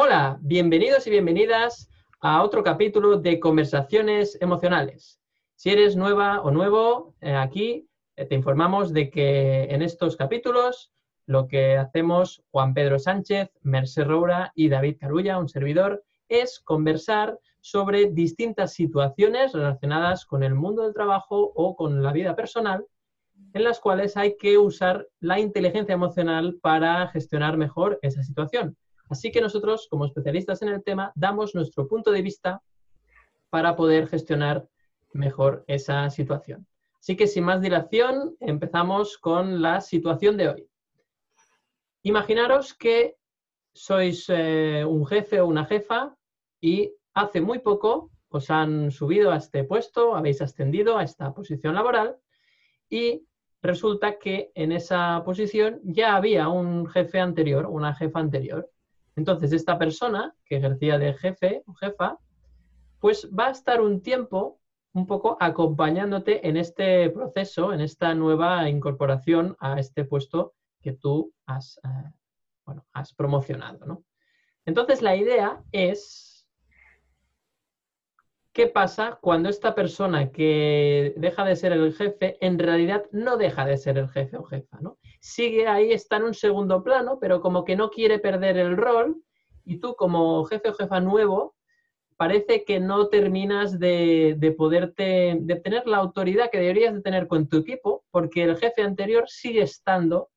Hola, bienvenidos y bienvenidas a otro capítulo de Conversaciones Emocionales. Si eres nueva o nuevo eh, aquí, eh, te informamos de que en estos capítulos lo que hacemos Juan Pedro Sánchez, Merced Roura y David Carulla, un servidor, es conversar sobre distintas situaciones relacionadas con el mundo del trabajo o con la vida personal en las cuales hay que usar la inteligencia emocional para gestionar mejor esa situación. Así que nosotros, como especialistas en el tema, damos nuestro punto de vista para poder gestionar mejor esa situación. Así que sin más dilación, empezamos con la situación de hoy. Imaginaros que sois eh, un jefe o una jefa y hace muy poco os han subido a este puesto, habéis ascendido a esta posición laboral y resulta que en esa posición ya había un jefe anterior, una jefa anterior. Entonces, esta persona que ejercía de jefe o jefa, pues va a estar un tiempo un poco acompañándote en este proceso, en esta nueva incorporación a este puesto que tú has, eh, promocionado. ¿no? Entonces, la idea es ¿Qué pasa cuando esta persona que deja de ser el jefe en realidad no deja de ser el jefe o jefa? ¿no? Sigue ahí, está en un segundo plano, pero como que no quiere perder el rol y tú como jefe o jefa nuevo parece que no terminas de, de poderte, de tener la autoridad que deberías de tener con tu equipo porque el jefe anterior sigue estando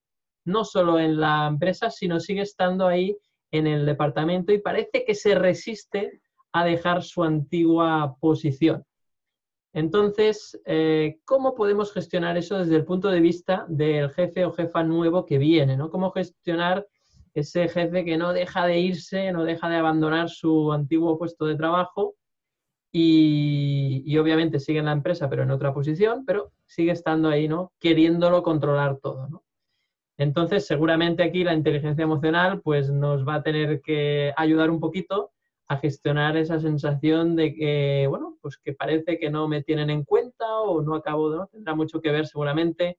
no solo en la empresa, sino sigue estando ahí en el departamento y parece que se resiste a dejar su antigua posición. Entonces, eh, ¿cómo podemos gestionar eso desde el punto de vista del jefe o jefa nuevo que viene? ¿no? ¿Cómo gestionar ese jefe que no deja de irse, no deja de abandonar su antiguo puesto de trabajo y, obviamente sigue en la empresa pero en otra posición, pero sigue estando ahí, ¿no? Queriéndolo controlar todo, ¿no? Entonces, seguramente aquí la inteligencia emocional pues nos va a tener que ayudar un poquito a gestionar esa sensación de que, bueno, pues que parece que no me tienen en cuenta o no acabo, ¿no? Tendrá mucho que ver seguramente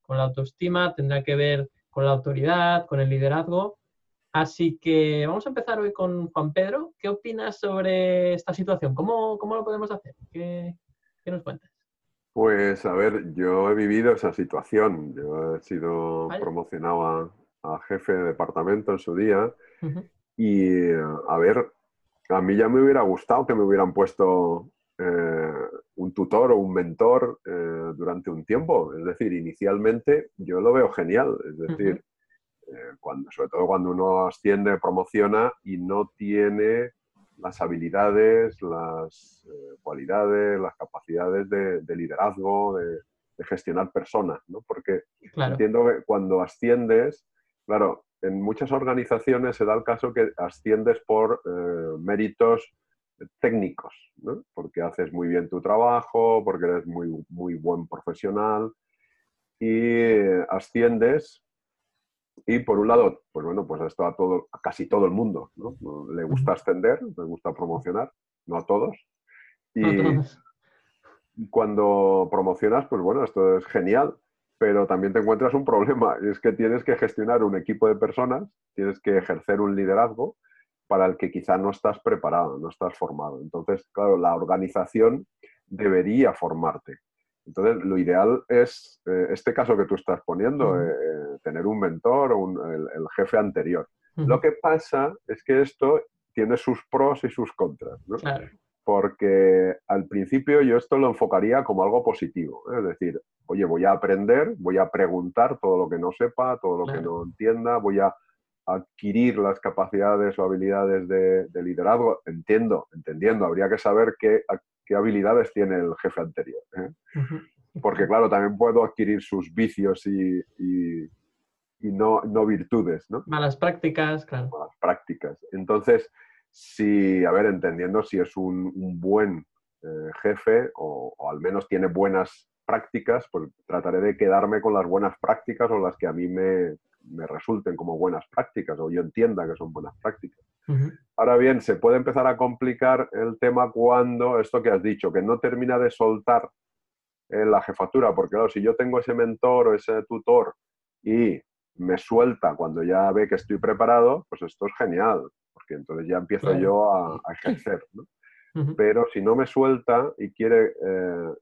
con la autoestima, tendrá que ver con la autoridad, con el liderazgo. Así que vamos a empezar hoy con Juan Pedro. ¿Qué opinas sobre esta situación? ¿Cómo, cómo lo podemos hacer? ¿Qué, ¿Qué, nos cuentas? Pues a ver, yo he vivido esa situación. Yo he sido ¿Vale? promocionado a, a, jefe de departamento en su día. Uh -huh. Y a ver, a mí ya me hubiera gustado que me hubieran puesto eh, un tutor o un mentor eh, durante un tiempo. Es decir, inicialmente yo lo veo genial. Es decir, uh -huh. eh, cuando, sobre todo cuando uno asciende, promociona y no tiene las habilidades, las cualidades, las capacidades de, de liderazgo, de, de, gestionar personas. ¿no? Porque claro. entiendo que cuando asciendes, claro, en muchas organizaciones se da el caso que asciendes por eh, méritos técnicos, ¿no? porque haces muy bien tu trabajo, porque eres muy, muy buen profesional y asciendes y por un lado, pues bueno, pues esto a, todo, a casi todo el mundo ¿no? le gusta ascender, le gusta promocionar, no a todos. Y cuando promocionas, pues bueno, esto es genial, pero también te encuentras un problema, y es que tienes que gestionar un equipo de personas, tienes que ejercer un liderazgo para el que quizá no estás preparado, no estás formado. Entonces, claro, la organización debería formarte. Entonces, lo ideal es eh, este caso que tú estás poniendo, uh -huh. eh, tener un mentor o un, el, el, jefe anterior. Uh -huh. Lo que pasa es que esto tiene sus pros y sus contras. ¿no? Claro porque al principio yo esto lo enfocaría como algo positivo. ¿eh? Es decir, oye, voy a aprender, voy a preguntar todo lo que no sepa, todo lo claro. que no entienda, voy a adquirir las capacidades o habilidades de, de liderazgo. Entiendo, entendiendo, habría que saber qué, qué habilidades tiene el jefe anterior. ¿eh? Uh -huh. Porque claro, también puedo adquirir sus vicios y, y, y no, no, virtudes. ¿no? Malas prácticas, claro. Malas prácticas. Entonces, si, a ver, entendiendo si es un, un buen eh, jefe o, o, al menos tiene buenas prácticas, pues trataré de quedarme con las buenas prácticas o las que a mí me, me resulten como buenas prácticas o yo entienda que son buenas prácticas. Uh -huh. Ahora bien, se puede empezar a complicar el tema cuando, esto que has dicho, que no termina de soltar eh, la jefatura, porque claro, si yo tengo ese mentor o ese tutor y me suelta cuando ya ve que estoy preparado, pues esto es genial, entonces ya empiezo yo a, ejercer. ¿no? Pero si no me suelta y quiere eh,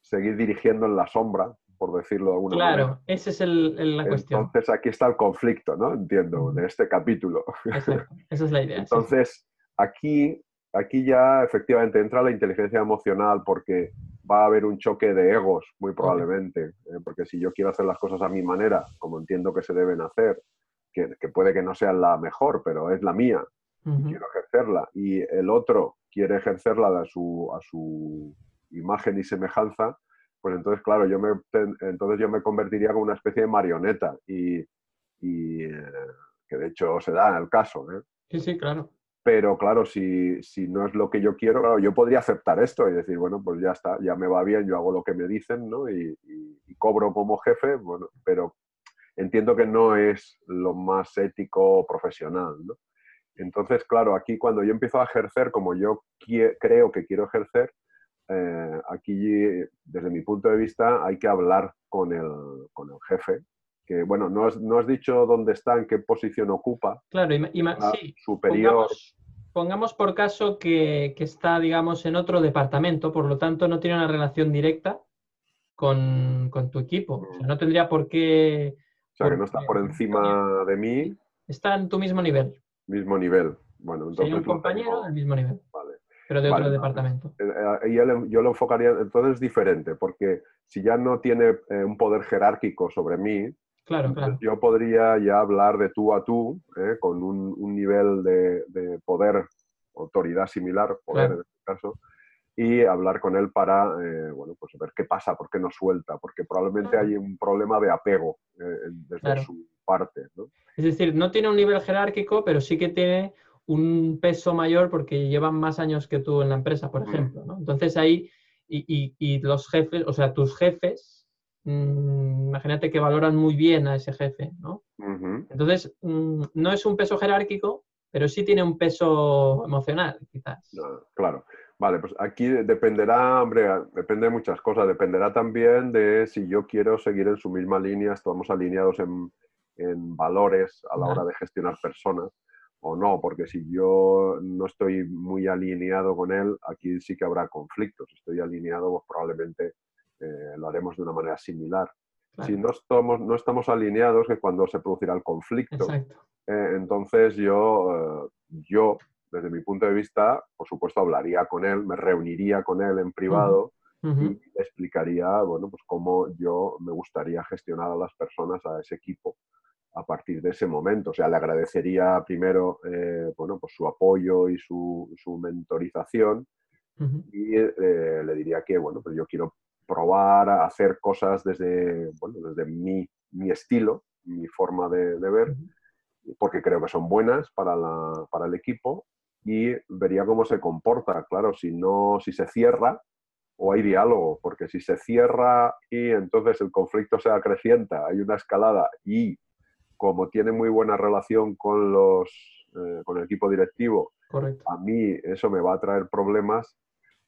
seguir dirigiendo en la sombra, por decirlo de alguna manera. Claro, esa es el, la cuestión. Entonces aquí está el conflicto, ¿no? Entiendo, de este capítulo. Exacto. Esa es la idea. Entonces, aquí, aquí ya efectivamente entra la inteligencia emocional porque va a haber un choque de egos, muy probablemente. ¿eh? porque si yo quiero hacer las cosas a mi manera, como entiendo que se deben hacer, que, puede que no sea la mejor, pero es la mía, quiero ejercerla, y el otro quiere ejercerla a su, a su imagen y semejanza, pues entonces, claro, yo me, entonces yo me convertiría como una especie de marioneta y, eh, que de hecho se da en el caso. ¿eh? Sí, sí, claro. Pero claro, si, si, no es lo que yo quiero, claro, yo podría aceptar esto y decir, bueno, pues ya está, ya me va bien, yo hago lo que me dicen, ¿no? Y, cobro como jefe, bueno, pero entiendo que no es lo más ético o profesional, ¿no? Entonces, claro, aquí cuando yo empiezo a ejercer como yo creo que quiero ejercer, eh, aquí, desde mi punto de vista, hay que hablar con el, con el jefe, que, bueno, no has, no has, dicho dónde está, en qué posición ocupa. Claro, y, sí, superior. Pongamos, por caso que, que, está, digamos, en otro departamento, por lo tanto no tiene una relación directa con, con tu equipo. O sea, no tendría por qué... O sea, que no está por encima de mí. Está en tu mismo nivel. Mismo nivel. Bueno, entonces... un compañero del mismo nivel. Vale pero de otro departamento. Eh, eh, yo lo enfocaría, entonces es diferente, porque si ya no tiene eh, un poder jerárquico sobre mí, claro, claro. yo podría ya hablar de tú a tú, con un, nivel de, poder, autoridad similar, poder en este caso, y hablar con él para, bueno, pues ver qué pasa, por qué no suelta, porque probablemente hay un problema de apego desde su parte. ¿no? Es decir, no tiene un nivel jerárquico, pero sí que tiene un peso mayor porque llevan más años que tú en la empresa, por ejemplo. ¿no? Entonces ahí, y, los jefes, o sea, tus jefes, mm, imagínate que valoran muy bien a ese jefe, ¿no? Entonces, mm, no es un peso jerárquico, pero sí tiene un peso emocional, quizás. claro. Vale, pues aquí dependerá, hombre, depende de muchas cosas. Dependerá también de si yo quiero seguir en su misma línea, estamos alineados en, valores a la hora de gestionar personas o no, porque si yo no estoy muy alineado con él, aquí sí que habrá conflictos. Si estoy alineado, pues probablemente eh, lo haremos de una manera similar. Si no estamos, no estamos alineados, es cuando se producirá el conflicto. Eh, entonces yo, eh, yo, desde mi punto de vista, por supuesto, hablaría con él, me reuniría con él en privado y le explicaría, bueno, pues cómo yo me gustaría gestionar a las personas, a ese equipo, a partir de ese momento. O sea, le agradecería primero eh, bueno, pues su apoyo y su, su mentorización y eh, le diría que bueno, pues yo quiero probar a hacer cosas desde, bueno, desde mi, mi estilo, mi forma de, ver, porque creo que son buenas para, la, para el equipo y vería cómo se comporta. Claro, si no, si se cierra, o hay diálogo, porque si se cierra y entonces el conflicto se acrecienta, hay una escalada y como tiene muy buena relación con, los, eh, con el equipo directivo, a mí eso me va a traer problemas,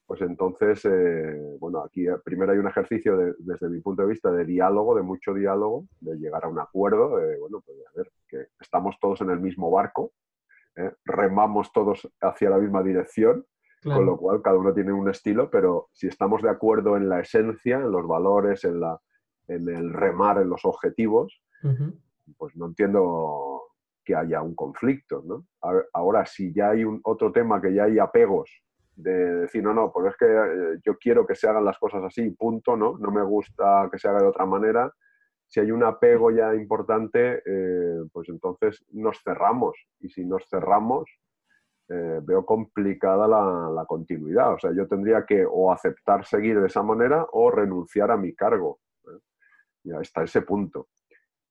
pues entonces, eh, bueno, aquí eh, primero hay un ejercicio desde mi punto de vista de diálogo, de mucho diálogo, de llegar a un acuerdo, de, bueno, pues a ver, que estamos todos en el mismo barco, remamos todos hacia la misma dirección, con lo cual cada uno tiene un estilo, pero si estamos de acuerdo en la esencia, en los valores, en, la, en el remar, en los objetivos, pues no entiendo que haya un conflicto, ¿no? Ahora, si ya hay un otro tema, que ya hay apegos, de decir, no, no, pues es que eh, yo quiero que se hagan las cosas así, punto, ¿no? No me gusta que se haga de otra manera. Si hay un apego ya importante, eh, pues entonces nos cerramos. Y si nos cerramos, eh, veo complicada la, la, continuidad. O sea, yo tendría que o aceptar seguir de esa manera o renunciar a mi cargo. Ya está ese punto.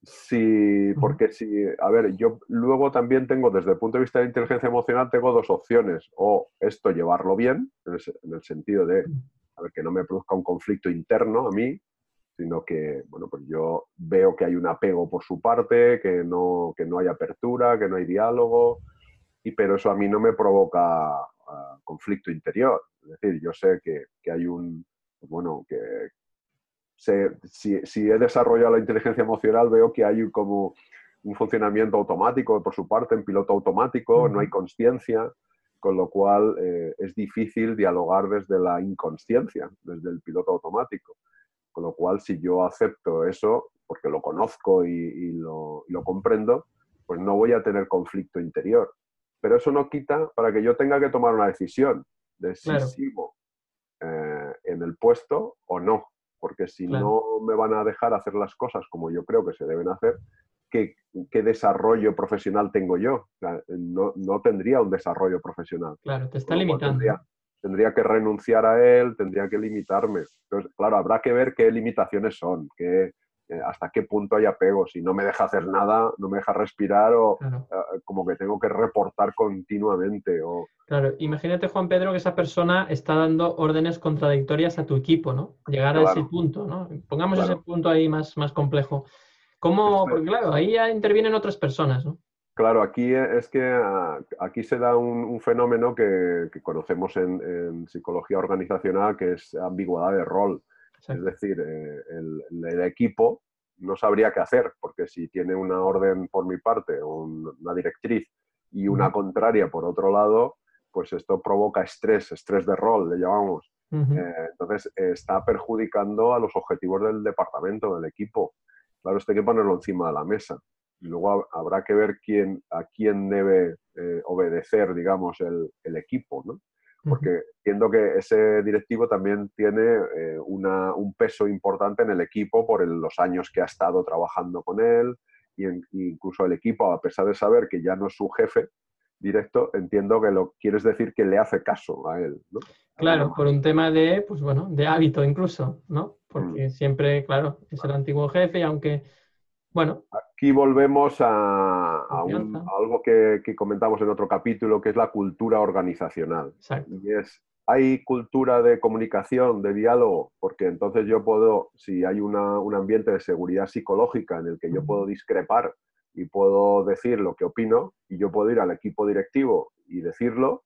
Sí, porque si, a ver, yo luego también tengo, desde el punto de vista de inteligencia emocional, tengo dos opciones. O esto llevarlo bien, en el, sentido de, a ver, que no me produzca un conflicto interno a mí, sino que, bueno, pues yo veo que hay un apego por su parte, que no, que no hay apertura, que no hay diálogo, y, pero eso a mí no me provoca ah, conflicto interior. Es decir, yo sé que, que hay un, bueno, que, si, he desarrollado la inteligencia emocional, veo que hay como un funcionamiento automático por su parte, en piloto automático, no hay conciencia, con lo cual eh, es difícil dialogar desde la inconsciencia, desde el piloto automático. Con lo cual, si yo acepto eso, porque lo conozco y, lo, comprendo, pues no voy a tener conflicto interior. Pero eso no quita para que yo tenga que tomar una decisión de si sigo eh, en el puesto o no. Porque si no me van a dejar hacer las cosas como yo creo que se deben hacer, ¿qué, desarrollo profesional tengo yo? no, tendría un desarrollo profesional. Claro, te está limitando. Tendría, que renunciar a él, tendría que limitarme. Entonces, claro, habrá que ver qué limitaciones son, qué, eh, hasta qué punto hay apego. Si no me deja hacer nada, no me deja respirar o eh, como que tengo que reportar continuamente. O... Claro, imagínate, Juan Pedro, que esa persona está dando órdenes contradictorias a tu equipo, ¿no? Llegar a ese punto, ¿no? Pongamos ese punto ahí más, más complejo. ¿Cómo? Porque claro, ahí ya intervienen otras personas, ¿no? Claro, aquí es que ah, aquí se da un, fenómeno que, conocemos en, psicología organizacional, que es ambigüedad de rol. Es decir, eh, el, equipo no sabría qué hacer, porque si tiene una orden por mi parte, una directriz y una contraria por otro lado, pues esto provoca estrés, estrés de rol, le llamamos. Eh, entonces, está perjudicando a los objetivos del departamento, del equipo. Claro, esto hay que ponerlo encima de la mesa. Y luego habrá que ver quién, a quién debe eh, obedecer, digamos, el, equipo, ¿no? Porque entiendo que ese directivo también tiene eh, un peso importante en el equipo por los años que ha estado trabajando con él, y incluso el equipo, a pesar de saber que ya no es su jefe, directo, entiendo que lo quieres decir que le hace caso a él, ¿no? Claro, por un tema de, pues bueno, de hábito incluso, ¿no? Porque mm. siempre, claro, es el antiguo jefe y aunque, bueno. Aquí volvemos a, algo que, comentamos en otro capítulo, que es la cultura organizacional. Exacto. Y es, hay cultura de comunicación, de diálogo, porque entonces yo puedo, si hay un ambiente de seguridad psicológica en el que yo puedo discrepar y puedo decir lo que opino y yo puedo ir al equipo directivo y decirlo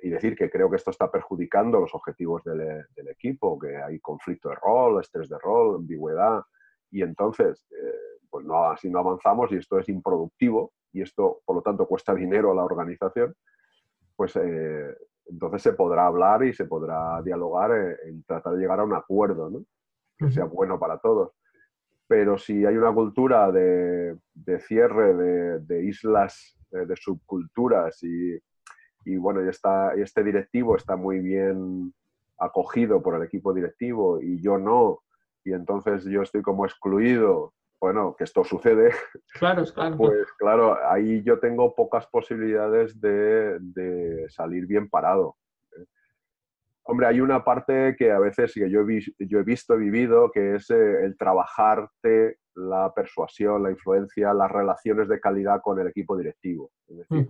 y decir que creo que esto está perjudicando los objetivos del, equipo, que hay conflicto de rol, estrés de rol, ambigüedad y entonces eh, pues no, así no avanzamos y esto es improductivo y esto por lo tanto cuesta dinero a la organización, pues eh, entonces se podrá hablar y se podrá dialogar en, tratar de llegar a un acuerdo ¿no? que sea bueno para todos pero si hay una cultura de, cierre de, islas, eh, de, subculturas y, bueno, y, está, este directivo está muy bien acogido por el equipo directivo y yo no, y entonces yo estoy como excluido, bueno, que esto sucede, claro, claro. pues claro, ahí yo tengo pocas posibilidades de salir bien parado. Hombre, hay una parte que a veces que yo, he, yo he visto, he vivido, que es eh, el trabajarte la persuasión, la influencia, las relaciones de calidad con el equipo directivo. Es decir,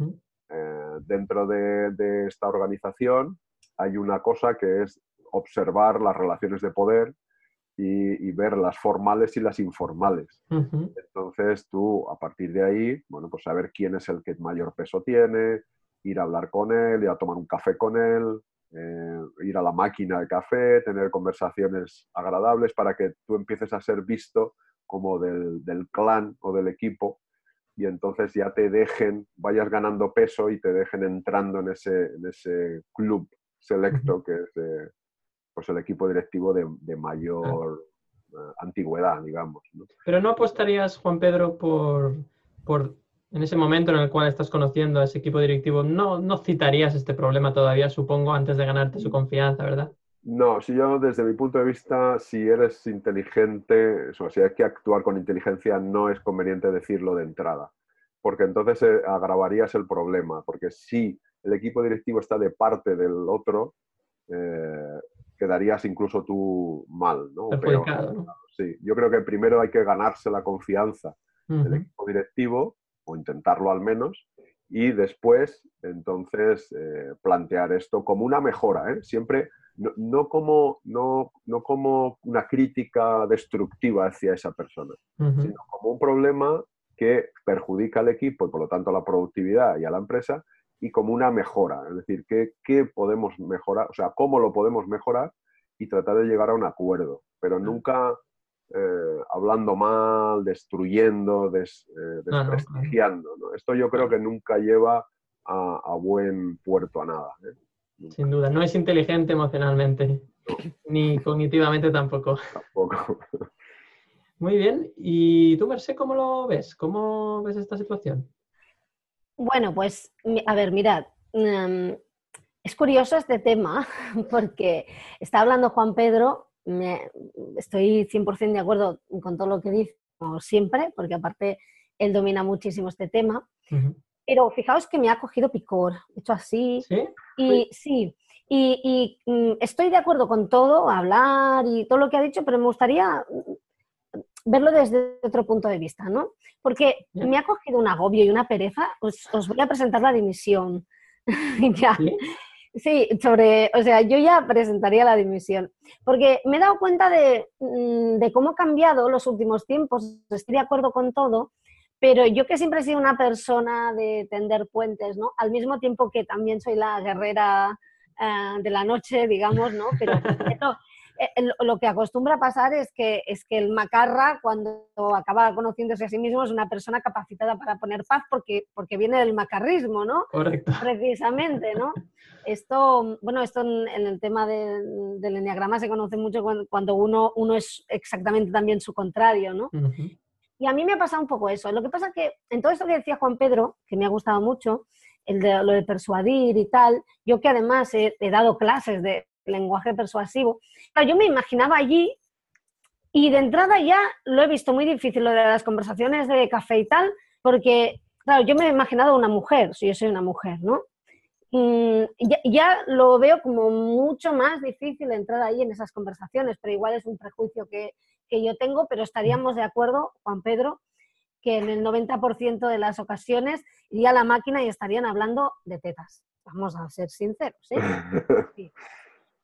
eh, dentro de, esta organización hay una cosa que es observar las relaciones de poder y, ver las formales y las informales. Entonces tú, a partir de ahí, bueno, pues saber quién es el que mayor peso tiene, ir a hablar con él, ir a tomar un café con él, eh, ir a la máquina de café, tener conversaciones agradables para que tú empieces a ser visto como del, clan o del equipo y entonces ya te dejen, vayas ganando peso y te dejen entrando en ese, en ese club selecto que es pues el equipo directivo de, mayor eh, antigüedad, digamos. Pero no apostarías, Juan Pedro, por, por en ese momento en el cual estás conociendo a ese equipo directivo, no, no citarías este problema todavía, supongo, antes de ganarte su confianza, ¿verdad? No, si yo desde mi punto de vista, si eres inteligente, o si hay que actuar con inteligencia, no es conveniente decirlo de entrada, porque entonces eh, agravarías el problema, porque si el equipo directivo está de parte del otro, eh, quedarías incluso tú mal, ¿no? Sí, yo creo que primero hay que ganarse la confianza del equipo directivo o intentarlo al menos, y después, entonces, eh, plantear esto como una mejora, ¿eh? siempre no, como, no, no, como una crítica destructiva hacia esa persona, sino como un problema que perjudica al equipo y por lo tanto a la productividad y a la empresa, y como una mejora, es decir, ¿qué, qué podemos mejorar? O sea, cómo lo podemos mejorar y tratar de llegar a un acuerdo, pero nunca eh, hablando mal, destruyendo, des, eh, desprestigiando. Esto yo creo que nunca lleva a, buen puerto a nada. ¿eh? Sin duda, no es inteligente emocionalmente, ni cognitivamente tampoco. Tampoco. Muy bien. ¿Y tú, Merced, cómo lo ves? ¿Cómo ves esta situación? Bueno, pues, a ver, mirad, mm, es curioso este tema porque está hablando Juan Pedro, me, estoy 100% de acuerdo con todo lo que dice, como siempre, porque aparte él domina muchísimo este tema, pero fijaos que me ha cogido picor, hecho así, ¿Sí? y sí, y, mm, estoy de acuerdo con todo, hablar y todo lo que ha dicho, pero me gustaría verlo desde otro punto de vista, ¿no? Porque me ha cogido un agobio y una pereza. Os, voy a presentar la dimisión. ya. ¿Sí? sobre, o sea, yo ya presentaría la dimisión, porque me he dado cuenta de, mm, de, cómo ha cambiado los últimos tiempos, estoy de acuerdo con todo, pero yo que siempre he sido una persona de tender puentes, ¿no? Al mismo tiempo que también soy la guerrera eh, de la noche, digamos, ¿no? Pero lo que acostumbra pasar es que, es que el macarra, cuando acaba conociéndose a sí mismo, es una persona capacitada para poner paz porque, porque viene del macarrismo, ¿no? Correcto. Precisamente, ¿no? Esto, bueno, esto en, el tema del enneagrama se conoce mucho cuando, uno, uno es exactamente también su contrario, ¿no? Y a mí me ha pasado un poco eso. Lo que pasa es que en todo esto que decía Juan Pedro, que me ha gustado mucho, el de, lo de persuadir y tal, yo que además he dado clases de, lenguaje persuasivo. yo me imaginaba allí y de entrada ya lo he visto muy difícil lo de las conversaciones de café y tal, porque, claro, yo me he imaginado una mujer, si yo soy una mujer, ¿no? Mm, ya, lo veo como mucho más difícil entrar ahí en esas conversaciones, pero igual es un prejuicio que, que yo tengo, pero estaríamos de acuerdo, Juan Pedro, que en el 90% de las ocasiones iría a la máquina y estarían hablando de tetas. Vamos a ser sinceros. ¿eh? Sí.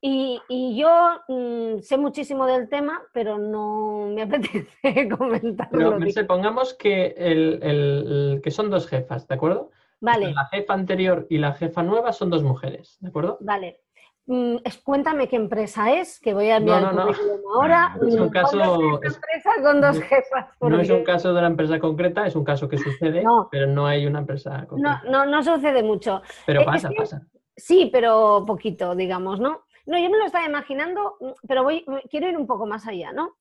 Y, y yo mm, sé muchísimo del tema, pero no me apetece comentarlo. Pero, pongamos que, el, el, que son dos jefas, ¿de acuerdo? Vale. La jefa anterior y la jefa nueva son dos mujeres, ¿de acuerdo? Vale. Mm, cuéntame qué empresa es, que voy a enviar no, no, el ahora. Es un caso, empresa con dos jefas. No es un caso de una empresa concreta, es un caso que sucede, pero no hay una empresa concreta. No, no, no sucede mucho. Pero pasa, pasa. Sí, pero poquito, digamos, ¿no? No, yo me lo estaba imaginando, pero voy, quiero ir un poco más allá, ¿no?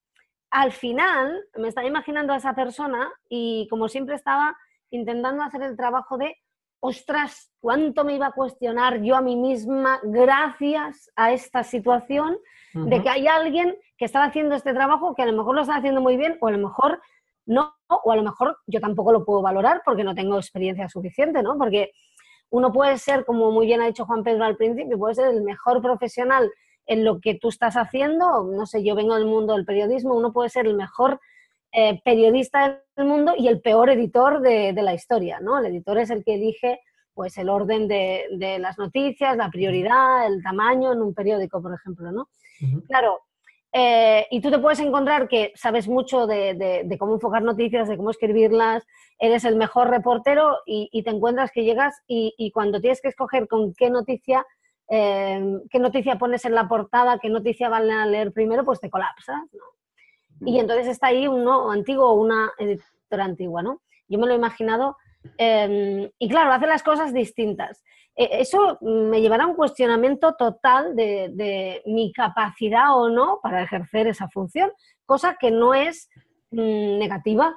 Al final me estaba imaginando a esa persona y como siempre estaba intentando hacer el trabajo de, ostras, ¿cuánto me iba a cuestionar yo a mí misma gracias a esta situación de que hay alguien que está haciendo este trabajo que a lo mejor lo está haciendo muy bien o a lo mejor no, o a lo mejor yo tampoco lo puedo valorar porque no tengo experiencia suficiente, ¿no? Porque uno puede ser, como muy bien ha dicho Juan Pedro al principio, puede ser el mejor profesional en lo que tú estás haciendo, no sé, yo vengo del mundo del periodismo, uno puede ser el mejor eh, periodista del mundo y el peor editor de, la historia, ¿no? El editor es el que elige pues el orden de, las noticias, la prioridad, el tamaño en un periódico, por ejemplo, ¿no? Claro, eh, y tú te puedes encontrar que sabes mucho de, cómo enfocar noticias, de cómo escribirlas, eres el mejor reportero y, te encuentras que llegas y, cuando tienes que escoger con qué noticia, eh, qué noticia pones en la portada, qué noticia van a leer primero, pues te colapsas. Y entonces está ahí uno antiguo o una editora antigua, ¿no? Yo me lo he imaginado. Em, y claro, hace las cosas distintas. E, eso me llevará a un cuestionamiento total de, mi capacidad o no para ejercer esa función, cosa que no es mm, negativa.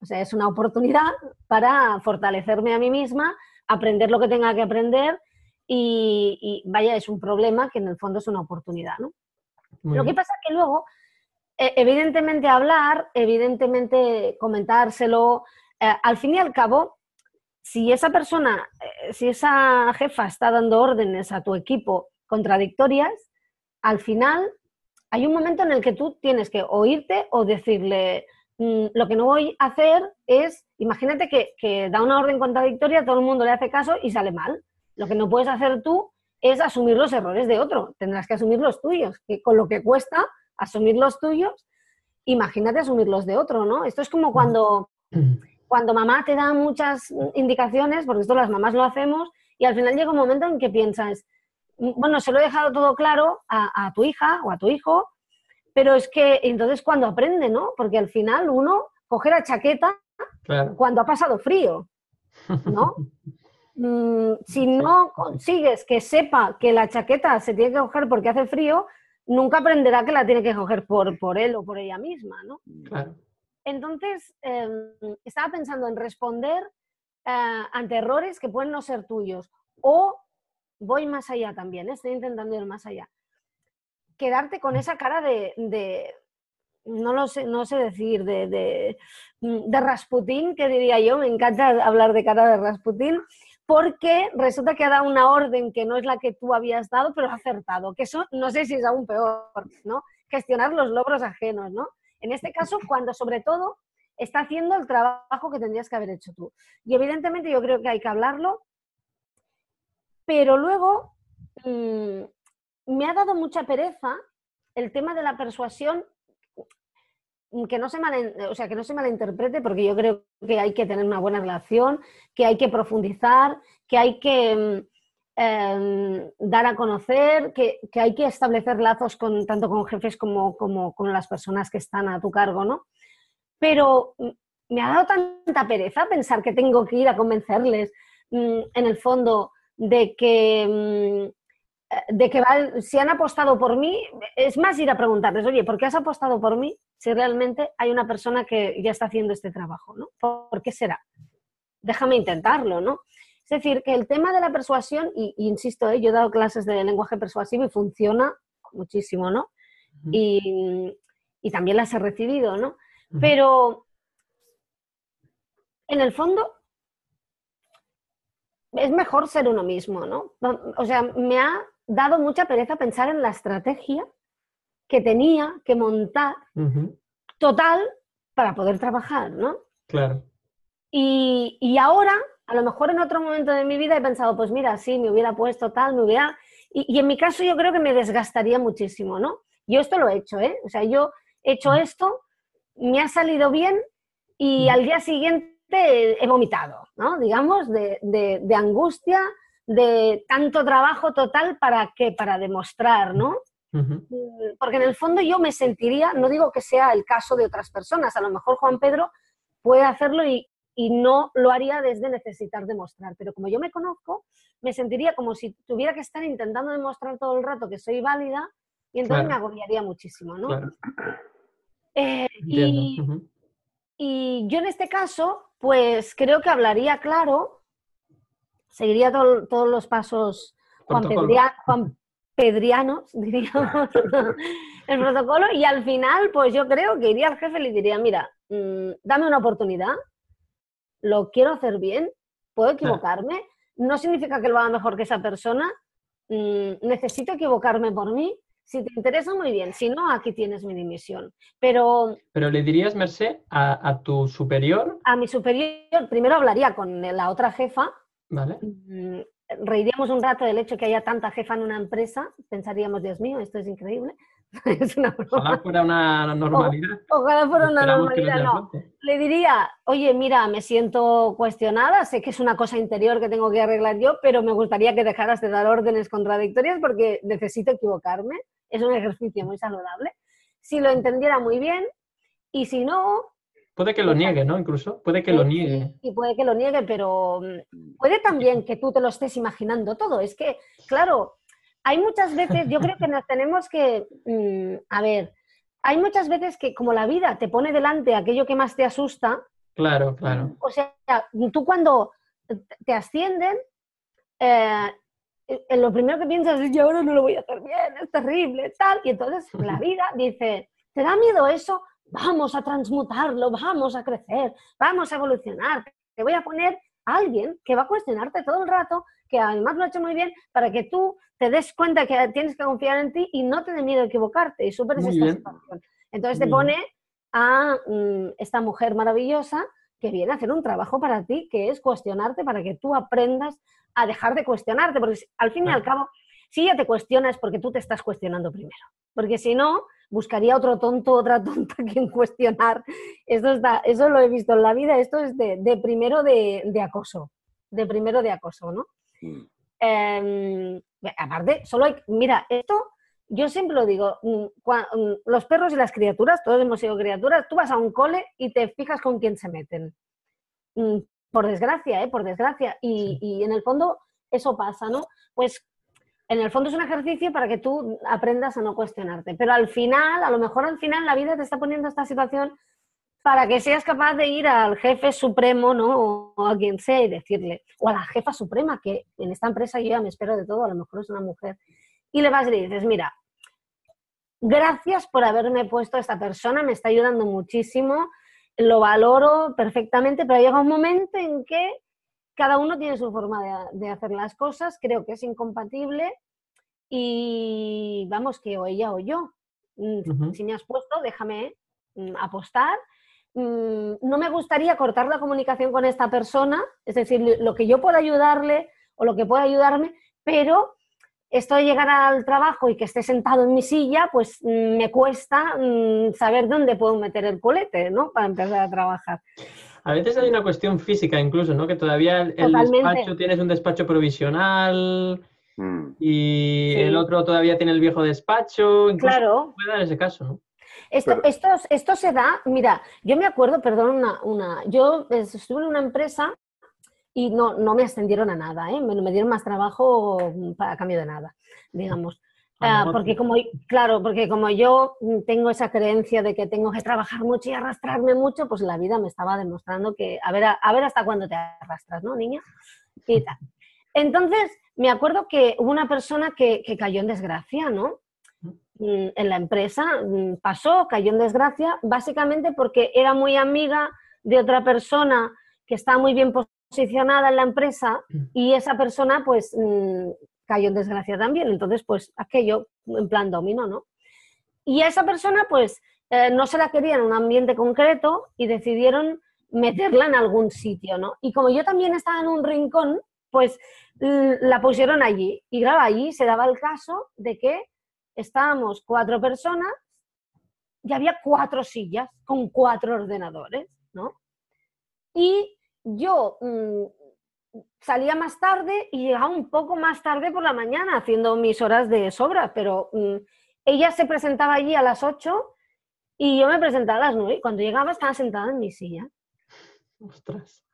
O sea, es una oportunidad para fortalecerme a mí misma, aprender lo que tenga que aprender y, vaya, es un problema que en el fondo es una oportunidad, ¿no? lo que pasa es que luego, e, evidentemente hablar, evidentemente comentárselo, eh, al fin y al cabo, si esa persona, eh, si esa jefa está dando órdenes a tu equipo contradictorias, al final hay un momento en el que tú tienes que oírte o decirle, mm, lo que no voy a hacer es, imagínate que, da una orden contradictoria, todo el mundo le hace caso y sale mal. Lo que no puedes hacer tú es asumir los errores de otro, tendrás que asumir los tuyos, que con lo que cuesta asumir los tuyos, imagínate asumir los de otro, ¿no? Esto es como cuando cuando mamá te da muchas indicaciones, porque esto las mamás lo hacemos, y al final llega un momento en que piensas, bueno, se lo he dejado todo claro a, tu hija o a tu hijo, pero es que entonces cuando aprende, ¿no? Porque al final uno coge la chaqueta cuando ha pasado frío, ¿no? Mm, si no consigues que sepa que la chaqueta se tiene que coger porque hace frío, nunca aprenderá que la tiene que coger por, por él o por ella misma, ¿no? Entonces, em, estaba pensando en responder eh, ante errores que pueden no ser tuyos o voy más allá también, ¿eh? estoy intentando ir más allá. Quedarte con esa cara de, no lo sé, no sé decir, de, de, de, Rasputín, que diría yo, me encanta hablar de cara de Rasputín, porque resulta que ha dado una orden que no es la que tú habías dado, pero ha acertado, que eso no sé si es aún peor, ¿no? Gestionar los logros ajenos, ¿no? En este caso, cuando sobre todo está haciendo el trabajo que tendrías que haber hecho tú. Y evidentemente yo creo que hay que hablarlo, pero luego mm, me ha dado mucha pereza el tema de la persuasión que no se o sea, que no se malinterprete, porque yo creo que hay que tener una buena relación, que hay que profundizar, que hay que mm, em, dar a conocer, que, hay que establecer lazos con, tanto con jefes como, como, con las personas que están a tu cargo, ¿no? Pero mm, me ha dado tanta pereza pensar que tengo que ir a convencerles, mm, en el fondo, de que de que si han apostado por mí, es más ir a preguntarles, oye, ¿por qué has apostado por mí si realmente hay una persona que ya está haciendo este trabajo? ¿no? ¿Por qué será? Déjame intentarlo, ¿no? Es decir, que el tema de la persuasión, y, insisto, ¿eh? yo he dado clases de lenguaje persuasivo y funciona muchísimo, ¿no? y, también las he recibido, ¿no? Pero en el fondo es mejor ser uno mismo, ¿no? O sea, me ha dado mucha pereza pensar en la estrategia que tenía que montar total para poder trabajar, ¿no? Claro. Y, ahora, a lo mejor en otro momento de mi vida he pensado, pues mira, sí, me hubiera puesto tal, me hubiera... Y, en mi caso yo creo que me desgastaría muchísimo, ¿no? Yo esto lo he hecho, ¿eh? O sea, yo he hecho esto, me ha salido bien y al día siguiente he vomitado, ¿no? Digamos, de, de angustia, de tanto trabajo total para qué, para demostrar, ¿no? Mm, porque en el fondo yo me sentiría, no digo que sea el caso de otras personas, a lo mejor Juan Pedro puede hacerlo y, no lo haría desde necesitar demostrar, pero como yo me conozco, me sentiría como si tuviera que estar intentando demostrar todo el rato que soy válida y entonces me agobiaría muchísimo, ¿no? Eh, y, y yo en este caso, pues creo que hablaría claro seguiría todos los pasos Juan, Pedrianos, diríamos, el protocolo, y al final, pues yo creo que iría al jefe y le diría, mira, mm, dame una oportunidad, lo quiero hacer bien, puedo equivocarme, no significa que lo haga mejor que esa persona, mm, necesito equivocarme por mí, si te interesa, muy bien. Si no, aquí tienes mi dimisión. Pero. Pero le dirías, Merced, a, a, tu superior. A mi superior, primero hablaría con la otra jefa Vale. Mm, reiríamos un rato del hecho que haya tanta jefa en una empresa, pensaríamos, Dios mío, esto es increíble. es una Ojalá fuera una normalidad. ojalá fuera una normalidad, no. Le diría, oye, mira, me siento cuestionada, sé que es una cosa interior que tengo que arreglar yo, pero me gustaría que dejaras de dar órdenes contradictorias porque necesito equivocarme. Es un ejercicio muy saludable. Si lo entendiera muy bien, y si no, Puede que lo niegue, ¿no? Incluso, puede que lo niegue. Y puede que lo niegue, pero mm, puede también que tú te lo estés imaginando todo. Es que, claro, hay muchas veces, yo creo que nos tenemos que, mm, a ver, hay muchas veces que como la vida te pone delante aquello que más te asusta. Claro, claro. O sea, tú cuando te ascienden, eh, lo primero que piensas es, yo ahora no lo voy a hacer bien, es terrible, tal. Y entonces la vida dice, ¿te da miedo eso? vamos a transmutarlo, vamos a crecer, vamos a evolucionar. Te voy a poner a alguien que va a cuestionarte todo el rato, que además lo ha hecho muy bien, para que tú te des cuenta que tienes que confiar en ti y no te dé miedo a equivocarte y superes esta situación. Entonces te pone a mm, esta mujer maravillosa que viene a hacer un trabajo para ti, que es cuestionarte para que tú aprendas a dejar de cuestionarte, porque al fin y al cabo, si ella te cuestiona es porque tú te estás cuestionando primero, porque si no, buscaría otro tonto, otra tonta quien cuestionar. Eso, está, eso lo he visto en la vida, esto es de, primero de, acoso, de primero de acoso, ¿no? Mm. Em, aparte, solo hay, mira, esto yo siempre lo digo, mm, mm, los perros y las criaturas, todos hemos sido criaturas, tú vas a un cole y te fijas con quién se meten. Por desgracia, ¿eh? Por desgracia. Y, y en el fondo eso pasa, ¿no? Pues en el fondo es un ejercicio para que tú aprendas a no cuestionarte. Pero al final, a lo mejor al final la vida te está poniendo esta situación para que seas capaz de ir al jefe supremo, ¿no? O a quien sea y decirle, o a la jefa suprema, que en esta empresa yo ya me espero de todo, a lo mejor es una mujer, y le vas y le dices, mira, gracias por haberme puesto a esta persona, me está ayudando muchísimo, lo valoro perfectamente, pero llega un momento en que cada uno tiene su forma de, hacer las cosas, creo que es incompatible y vamos, que o ella o yo. Mm, si me has puesto, déjame mm, apostar Mm, no me gustaría cortar la comunicación con esta persona, es decir, lo que yo pueda ayudarle o lo que pueda ayudarme, pero esto de llegar al trabajo y que esté sentado en mi silla, pues mm, me cuesta mm, saber dónde puedo meter el colete, ¿no? Para empezar a trabajar. A veces hay una cuestión física incluso, ¿no? Que todavía el, despacho tienes un despacho provisional y el otro todavía tiene el viejo despacho. claro. Puede dar ese caso, ¿no? Esto, esto, se da, mira, yo me acuerdo, perdón, una, una, yo estuve en una empresa y no, no me ascendieron a nada, ¿eh? me, dieron más trabajo para cambio de nada, digamos. Ah, porque como, claro, porque como yo tengo esa creencia de que tengo que trabajar mucho y arrastrarme mucho, pues la vida me estaba demostrando que a ver, a, ver hasta cuándo te arrastras, ¿no, niña? Y tal. Entonces, me acuerdo que hubo una persona que, que cayó en desgracia, ¿no? Mm, en la empresa, mm, pasó, cayó en desgracia, básicamente porque era muy amiga de otra persona que estaba muy bien posicionada en la empresa mm. y esa persona pues cayó en desgracia también. Entonces, pues aquello en plan domino, ¿no? Y a esa persona pues eh, no se la quería en un ambiente concreto y decidieron meterla en algún sitio, ¿no? Y como yo también estaba en un rincón, pues la pusieron allí. Y claro, allí se daba el caso de que estábamos cuatro personas y había cuatro sillas con cuatro ordenadores, ¿no? Y yo mm, salía más tarde y llegaba un poco más tarde por la mañana haciendo mis horas de sobra, pero mm, ella se presentaba allí a las ocho y yo me presentaba a las nueve. Cuando llegaba estaba sentada en mi silla. Ostras.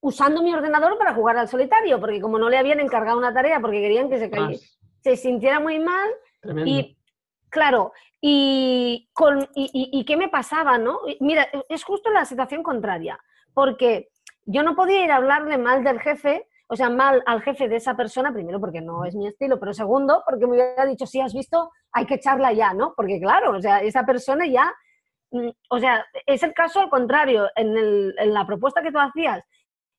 Usando mi ordenador para jugar al solitario, porque como no le habían encargado una tarea porque querían que se cayera se sintiera muy mal y claro, y, con, y, qué me pasaba, ¿no? Mira, es justo la situación contraria, porque yo no podía ir a hablarle mal del jefe, o sea, mal al jefe de esa persona, primero porque no es mi estilo, pero segundo porque me hubiera dicho, si has visto, hay que echarla ya, ¿no? Porque claro, o sea, esa persona ya, mm, o sea, es el caso al contrario, en, el, en la propuesta que tú hacías,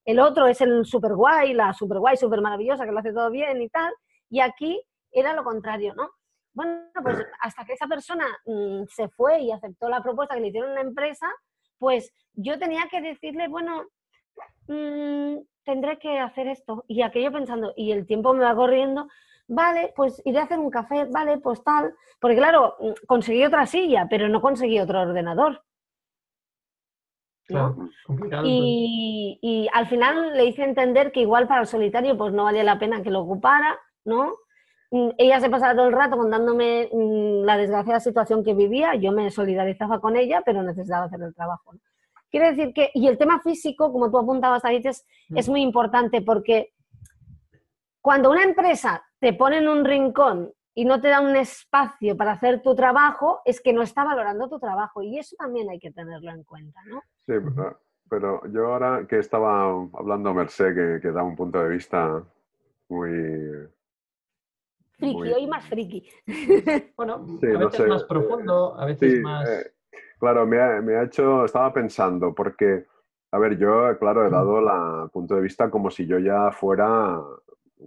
el otro es el super guay, la super guay, super maravillosa, que lo hace todo bien y tal, y aquí era lo contrario, ¿no? Bueno, pues hasta que esa persona mm, se fue y aceptó la propuesta que le hicieron en la empresa, pues yo tenía que decirle, bueno, mm, tendré que hacer esto. Y aquello pensando, y el tiempo me va corriendo, vale, pues iré a hacer un café, vale, pues tal. Porque claro, mm, conseguí otra silla, pero no conseguí otro ordenador. ¿no? y, y, al final le hice entender que igual para el solitario pues no valía la pena que lo ocupara, ¿no? Mm, ella se pasaba todo el rato contándome mm, la desgraciada situación que vivía, yo me solidarizaba con ella, pero necesitaba hacer el trabajo. Quiere decir que, y el tema físico, como tú apuntabas ahí, es, mm. es muy importante porque cuando una empresa te pone en un rincón y no te da un espacio para hacer tu trabajo, es que no está valorando tu trabajo y eso también hay que tenerlo en cuenta, ¿no? Sí, pero yo ahora que estaba hablando Merced, que, que da un punto de vista muy, Friki, hoy más friki. bueno, a veces más profundo, a veces más... Eh, claro, me ha, me ha, hecho, estaba pensando, porque, a ver, yo, claro, he dado el punto de vista como si yo ya fuera,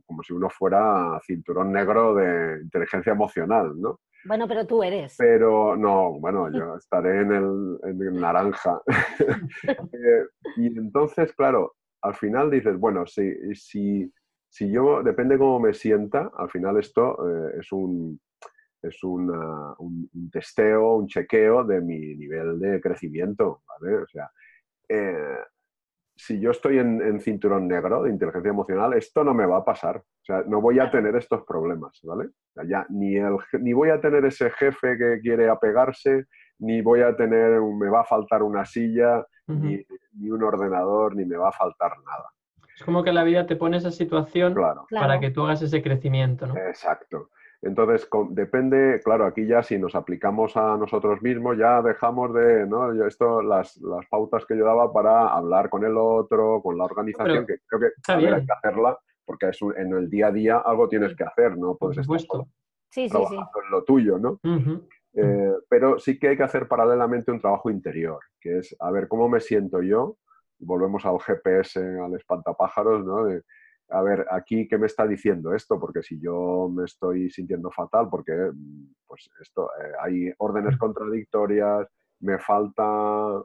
como si uno fuera cinturón negro de inteligencia emocional, ¿no? Bueno, pero tú eres. Pero no, bueno, yo estaré en el, en el naranja. Eh, y entonces, claro, al final dices, bueno, si, si si yo, depende cómo me sienta, al final esto eh, es, un, es un, testeo, un chequeo de mi nivel de crecimiento, ¿vale? O sea, eh, si yo estoy en, cinturón negro de inteligencia emocional, esto no me va a pasar. O sea, no voy a tener estos problemas, ¿vale? ya, ni, el, ni voy a tener ese jefe que quiere apegarse, ni voy a tener, me va a faltar una silla, ni, un ordenador, ni me va a faltar nada. Es como que la vida te pone esa situación para que tú hagas ese crecimiento, ¿no? Exacto. Entonces, depende, claro, aquí ya si nos aplicamos a nosotros mismos, ya dejamos de, ¿no? Esto, las, las pautas que yo daba para hablar con el otro, con la organización, que creo que hay que hacerla, porque es en el día a día algo tienes que hacer, ¿no? Por supuesto. sí, sí, sí. en lo tuyo, ¿no? Eh, pero sí que hay que hacer paralelamente un trabajo interior, que es, a ver, ¿cómo me siento yo? Volvemos al GPS, al espantapájaros, ¿no? a ver, aquí, ¿qué me está diciendo esto? Porque si yo me estoy sintiendo fatal, porque pues esto, eh, hay órdenes contradictorias, me falta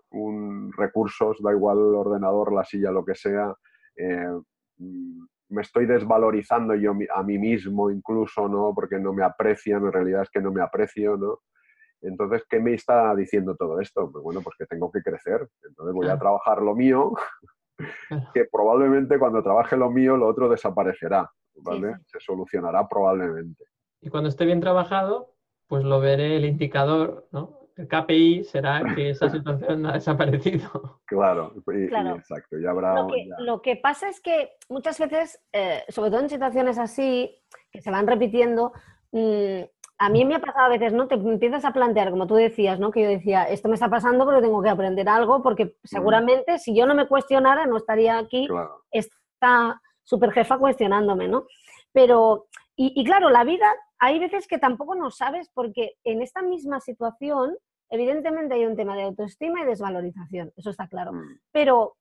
un recursos, da igual el ordenador, la silla, lo que sea, eh, me estoy desvalorizando yo a mí mismo incluso, ¿no? Porque no me aprecian, en realidad es que no me aprecio, ¿no? Entonces, ¿qué me está diciendo todo esto? Pues bueno, pues que tengo que crecer. Entonces voy a trabajar lo mío que probablemente cuando trabaje lo mío, lo otro desaparecerá, ¿vale? Se solucionará probablemente. Y cuando esté bien trabajado, pues lo veré el indicador, ¿no? El KPI será que esa situación ha desaparecido. Claro, exacto. Y habrá, lo, que, lo, que, pasa es que muchas veces, eh, sobre todo en situaciones así, que se van repitiendo, mm, a mí me ha pasado a veces, ¿no? Te empiezas a plantear, como tú decías, ¿no? Que yo decía, esto me está pasando pero tengo que aprender algo porque seguramente si yo no me cuestionara no estaría aquí esta super jefa cuestionándome, ¿no? Pero, y, claro, la vida hay veces que tampoco no sabes porque en esta misma situación, evidentemente hay un tema de autoestima y desvalorización, eso está claro. Mm. Pero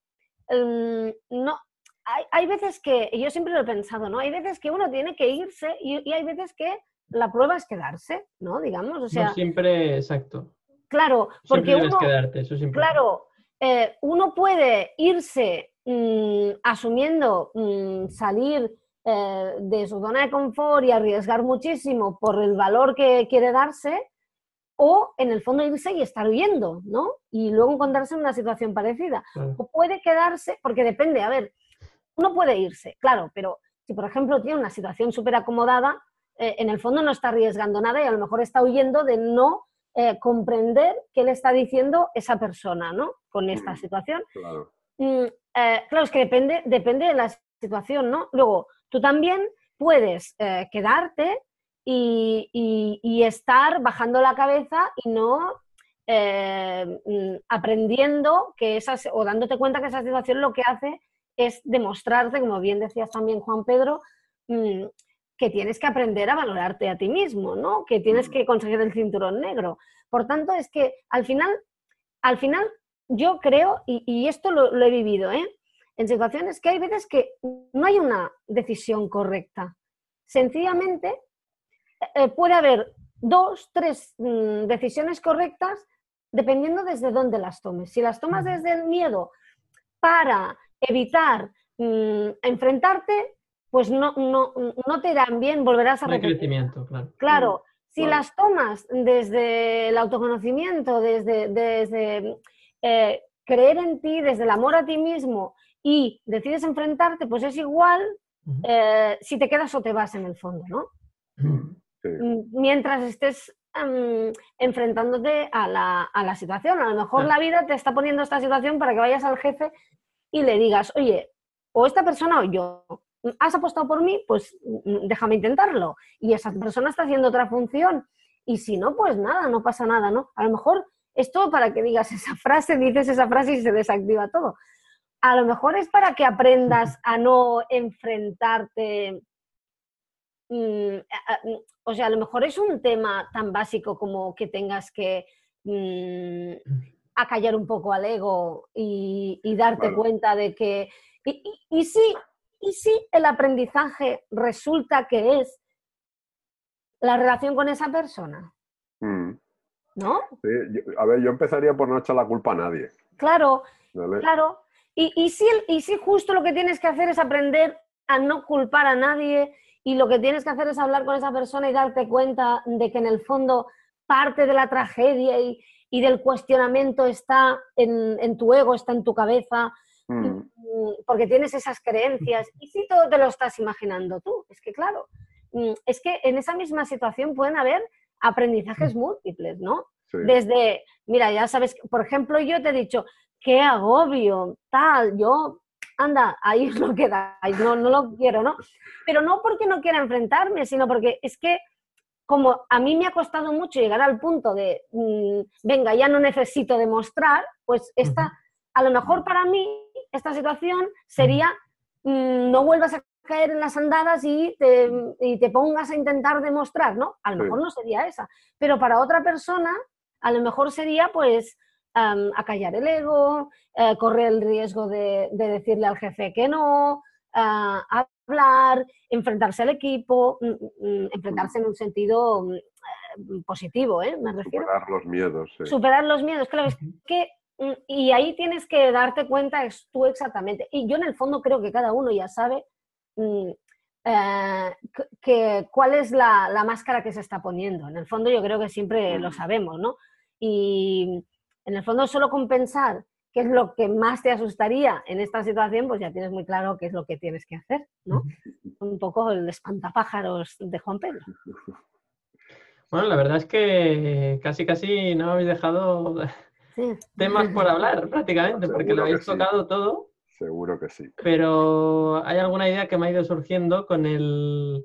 em, no, hay, hay, veces que, yo siempre lo he pensado, ¿no? Hay veces que uno tiene que irse y, y hay veces que la prueba es quedarse, ¿no? Digamos, o sea... No siempre, exacto. Claro, porque uno, quedarte, eso Claro, eh, uno puede irse mm, asumiendo mm, salir eh, de su zona de confort y arriesgar muchísimo por el valor que quiere darse, o en el fondo irse y estar huyendo, ¿no? Y luego encontrarse en una situación parecida. O puede quedarse, porque depende, a ver, uno puede irse, claro, pero si por ejemplo tiene una situación súper acomodada, eh, en el fondo no está arriesgando nada y a lo mejor está huyendo de no eh, comprender qué le está diciendo esa persona, ¿no? Con esta situación. Claro. Mm, eh, claro, es que depende, depende de la situación, ¿no? Luego, tú también puedes quedarte y, estar bajando la cabeza y no mm, aprendiendo que esas, o dándote cuenta que esa situación lo que hace es demostrarte, como bien decías también Juan Pedro, mm, que tienes que aprender a valorarte a ti mismo, ¿no? Que tienes que conseguir el cinturón negro. Por tanto, es que al final, al final yo creo, y, esto lo, he vivido, ¿eh? En situaciones que hay veces que no hay una decisión correcta. Sencillamente eh, puede haber dos, tres mm, decisiones correctas dependiendo desde dónde las tomes. Si las tomas desde el miedo para evitar mm, enfrentarte, pues no, no, no te dan bien, volverás a repetir. crecimiento, claro. Claro, si las tomas desde el autoconocimiento, desde, desde eh, creer en ti, desde el amor a ti mismo y decides enfrentarte, pues es igual eh, si te quedas o te vas en el fondo, ¿no? Mm, mientras estés em, enfrentándote a la, a la, situación. A lo mejor la vida te está poniendo esta situación para que vayas al jefe y le digas, oye, o esta persona o yo, has apostado por mí, pues mm, déjame intentarlo. Y esa persona está haciendo otra función. Y si no, pues nada, no pasa nada, ¿no? A lo mejor es todo para que digas esa frase, dices esa frase y se desactiva todo. A lo mejor es para que aprendas a no enfrentarte. Mm, mm, o sea, a lo mejor es un tema tan básico como que tengas que acallar un poco al ego y, darte cuenta de que. Y, y, y sí, ¿Y si el aprendizaje resulta que es la relación con esa persona? Mm. ¿No? a ver, yo empezaría por no echar la culpa a nadie. Claro, claro. Y, y, si, y si justo lo que tienes que hacer es aprender a no culpar a nadie y lo que tienes que hacer es hablar con esa persona y darte cuenta de que en el fondo parte de la tragedia y, del cuestionamiento está en, tu ego, está en tu cabeza. Mm. mm, porque tienes esas creencias. ¿Y si todo te lo estás imaginando tú? Es que claro, mm, es que en esa misma situación pueden haber aprendizajes múltiples, ¿no? Desde, mira, ya sabes, por ejemplo, yo te he dicho, qué agobio, tal, yo, anda, ahí os lo quedáis, no, no lo quiero, ¿no? Pero no porque no quiera enfrentarme, sino porque es que como a mí me ha costado mucho llegar al punto de, mm, venga, ya no necesito demostrar, pues esta, a lo mejor para mí, esta situación sería, mm, no vuelvas a caer en las andadas y te, y te pongas a intentar demostrar, ¿no? A lo mejor no sería esa, pero para otra persona, a lo mejor sería, pues, acallar el ego, eh, correr el riesgo de, decirle al jefe que no, uh, hablar, enfrentarse al equipo, mm, mm, enfrentarse en un sentido positivo, ¿eh? Me refiero. Superar los miedos. Superar los miedos, claro, es que y ahí tienes que darte cuenta es tú exactamente. Y yo en el fondo creo que cada uno ya sabe eh, que, cuál es la, la, máscara que se está poniendo. En el fondo yo creo que siempre lo sabemos, ¿no? Y en el fondo solo compensar qué es lo que más te asustaría en esta situación, pues ya tienes muy claro qué es lo que tienes que hacer, ¿no? Un poco el espantapájaros de Juan Pedro. Bueno, la verdad es que casi casi no habéis dejado temas por hablar prácticamente, porque lo habéis tocado todo. Seguro que sí. Pero hay alguna idea que me ha ido surgiendo con el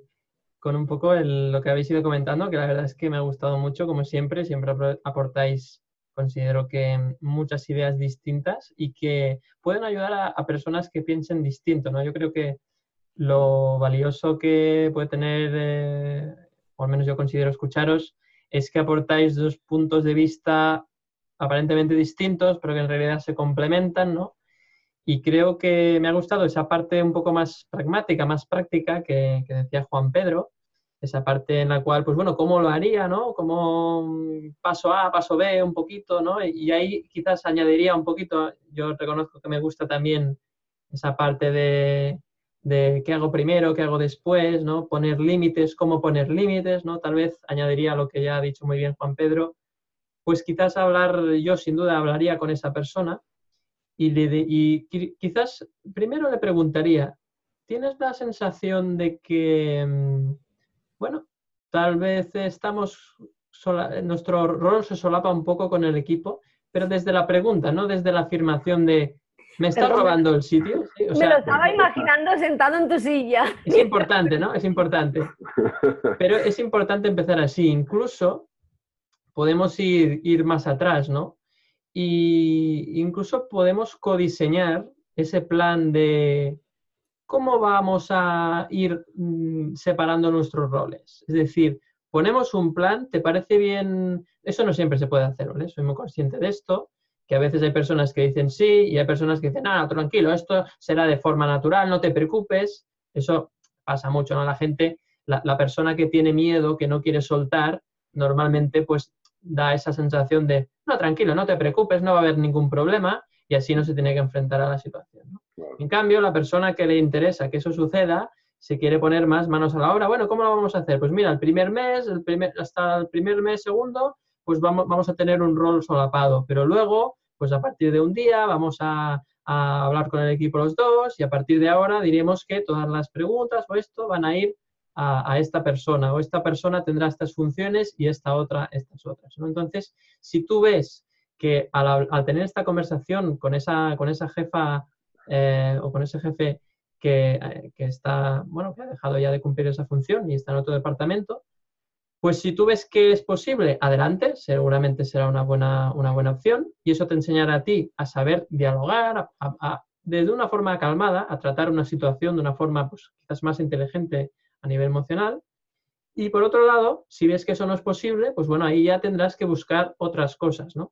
con un poco lo que habéis ido comentando, que la verdad es que me ha gustado mucho, como siempre, siempre aportáis considero que muchas ideas distintas y que pueden ayudar a, personas que piensen distinto, ¿no? Yo creo que lo valioso que puede tener, eh, o al menos yo considero escucharos, es que aportáis dos puntos de vista aparentemente distintos, pero que en realidad se complementan, ¿no? Y creo que me ha gustado esa parte un poco más pragmática, más práctica que decía Juan Pedro, esa parte en la cual, pues bueno, ¿cómo lo haría, no? Como paso A, paso B, un poquito, ¿no? Y ahí quizás añadiría un poquito, yo reconozco que me gusta también esa parte de, de qué hago primero, qué hago después, ¿no? Poner límites, cómo poner límites, ¿no? Tal vez añadiría lo que ya ha dicho muy bien Juan Pedro, pues quizás hablar, yo sin duda hablaría con esa persona y, le y quizás primero le preguntaría, ¿tienes la sensación de que mm, bueno, tal vez estamos, nuestro rol se solapa un poco con el equipo, pero desde la pregunta, no desde la afirmación de, ¿me está robando el sitio? me lo estaba imaginando sentado en tu silla. Es importante, ¿no? Es importante. Pero es importante empezar así. Incluso podemos ir, ir más atrás, ¿no? Y incluso podemos codiseñar ese plan de, ¿cómo vamos a ir mm, separando nuestros roles? Es decir, ponemos un plan, ¿te parece bien? Eso no siempre se puede hacer, ¿vale? Soy muy consciente de esto, que a veces hay personas que dicen sí y hay personas que dicen, ah, tranquilo, esto será de forma natural, no te preocupes. Eso pasa mucho, ¿no? La gente, la, la persona que tiene miedo, que no quiere soltar, normalmente pues da esa sensación de, no, tranquilo, no te preocupes, no va a haber ningún problema y así no se tiene que enfrentar a la situación. ¿no? En cambio, la persona que le interesa que eso suceda se quiere poner más manos a la obra. Bueno, ¿cómo lo vamos a hacer? Pues mira, el primer mes, el primer, hasta el primer mes segundo, pues vamos, vamos a tener un rol solapado, pero luego, pues a partir de un día vamos a, hablar con el equipo los dos y a partir de ahora diremos que todas las preguntas o esto van a ir a, esta persona o esta persona tendrá estas funciones y esta otra estas otras. Entonces, si tú ves que al, tener esta conversación con esa, con esa jefa eh, o con ese jefe eh, que, está, bueno, que ha dejado ya de cumplir esa función y está en otro departamento, pues si tú ves que es posible, adelante, seguramente será una buena, una buena opción y eso te enseñará a ti a saber dialogar, a, de una forma calmada, a tratar una situación de una forma pues, quizás más inteligente nivel emocional. Y por otro lado, si ves que eso no es posible, pues bueno, ahí ya tendrás que buscar otras cosas, ¿no?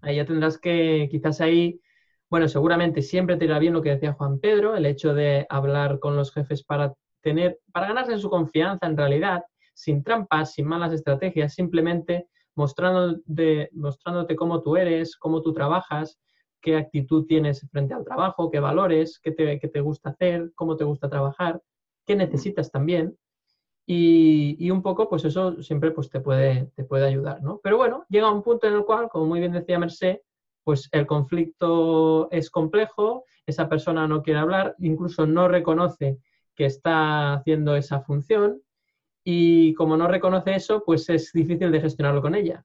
Ahí ya tendrás que, quizás ahí bueno, seguramente siempre te irá bien lo que decía Juan Pedro, el hecho de hablar con los jefes para tener, para ganarse su confianza en realidad, sin trampas, sin malas estrategias, simplemente mostrándote, mostrándote cómo tú eres, cómo tú trabajas, qué actitud tienes frente al trabajo, qué valores, qué te, qué te gusta hacer, cómo te gusta trabajar, qué necesitas también. Y, un poco, pues eso siempre pues, te, puede, te puede ayudar, ¿no? Pero bueno, llega un punto en el cual, como muy bien decía Merced, pues el conflicto es complejo, esa persona no quiere hablar, incluso no reconoce que está haciendo esa función y como no reconoce eso, pues es difícil de gestionarlo con ella.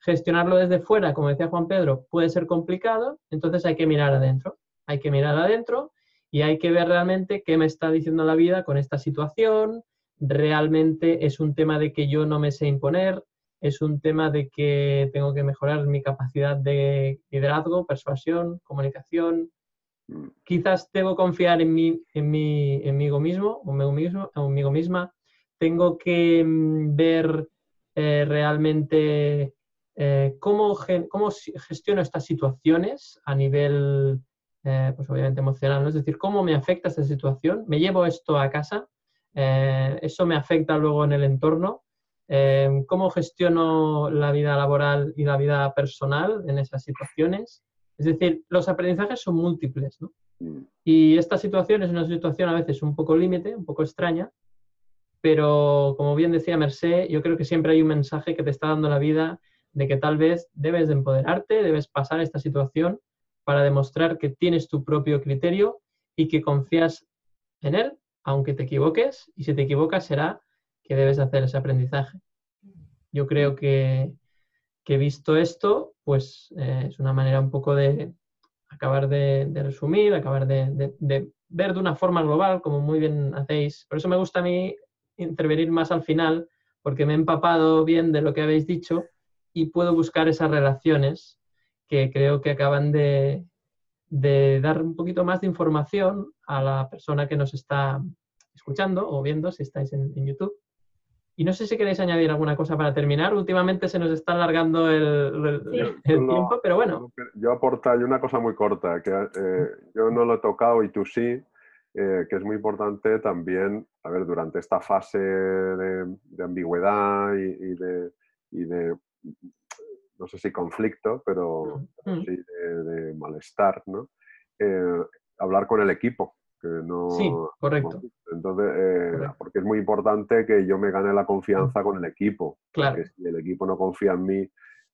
Gestionarlo desde fuera, como decía Juan Pedro, puede ser complicado, entonces hay que mirar adentro. Hay que mirar adentro y hay que ver realmente qué me está diciendo la vida con esta situación. Realmente es un tema de que yo no me sé imponer, es un tema de que tengo que mejorar mi capacidad de liderazgo, persuasión, comunicación, Mm. Quizás debo confiar en mí, en mí, en mí mismo, conmigo mismo, conmigo misma. Tengo que mm, ver eh, realmente eh, cómo, cómo, gestiono estas situaciones a nivel, eh, pues obviamente emocional, ¿no? es decir, cómo me afecta esta situación. Me llevo esto a casa, eso me afecta luego en el entorno. cómo gestiono la vida laboral y la vida personal en esas situaciones es decir, los aprendizajes son múltiples, ¿no? Mm. Y esta situación es una situación a veces un poco límite, un poco extraña, pero como bien decía Mercé, yo creo que siempre hay un mensaje que te está dando la vida de que tal vez debes de empoderarte, debes pasar esta situación para demostrar que tienes tu propio criterio y que confías en él, aunque te equivoques, y si te equivocas será que debes hacer ese aprendizaje. Yo creo que, que visto esto, pues eh, es una manera un poco de acabar de, resumir, acabar de, ver de una forma global, como muy bien hacéis. Por eso me gusta a mí intervenir más al final, porque me he empapado bien de lo que habéis dicho y puedo buscar esas relaciones que creo que acaban de, dar un poquito más de información a la persona que nos está escuchando o viendo si estáis en YouTube. Y no sé si queréis añadir alguna cosa para terminar. Últimamente se nos está alargando el, tiempo, pero bueno. Yo aportaría una cosa muy corta, que eh, yo no lo he tocado y tú sí, eh, que es muy importante también, a ver, durante esta fase de, ambigüedad y, de, no sé si conflicto, pero, sí de, malestar, ¿no? Eh, hablar con el equipo no... Sí, correcto. Entonces, eh, porque es muy importante que yo me gane la confianza con el equipo. Claro. si el equipo no confía en mí,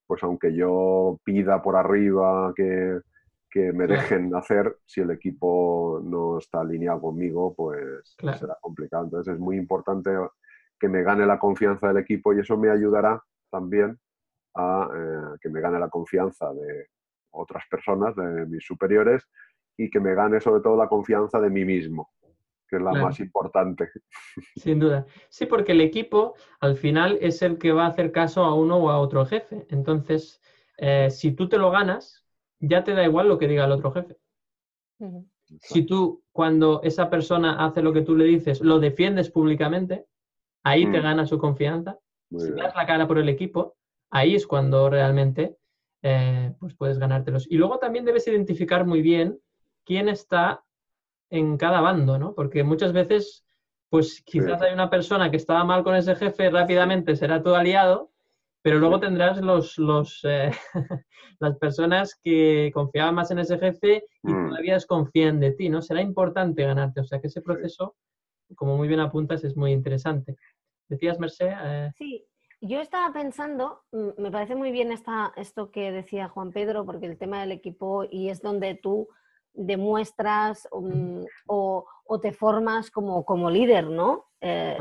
pues aunque yo pida por arriba que, me dejen hacer, si el equipo no está alineado conmigo, pues será complicado. Entonces es muy importante que me gane la confianza del equipo y eso me ayudará también a eh, que me gane la confianza de otras personas, de mis superiores, y que me gane sobre todo la confianza de mí mismo, que es la más importante. Sin duda. Sí, porque el equipo al final es el que va a hacer caso a uno o a otro jefe. Entonces, eh, si tú te lo ganas, ya te da igual lo que diga el otro jefe. Si tú, cuando esa persona hace lo que tú le dices, lo defiendes públicamente, ahí te mm. gana su confianza. si das la cara por el equipo, ahí es cuando realmente eh, pues puedes ganártelos. Y luego también debes identificar muy bien quién está en cada bando, ¿no? Porque muchas veces, pues quizás hay una persona que estaba mal con ese jefe, rápidamente será todo aliado, pero luego tendrás los, los eh, las personas que confiaban más en ese jefe y mm. todavía desconfían de ti, ¿no? Será importante ganarte, o sea que ese proceso, como muy bien apuntas, es muy interesante. ¿Decías, Merced? Eh, sí, yo estaba pensando, mm, me parece muy bien esta, esto que decía Juan Pedro, porque el tema del equipo y es donde tú demuestras um, o, te formas como, como líder, ¿no? Eh,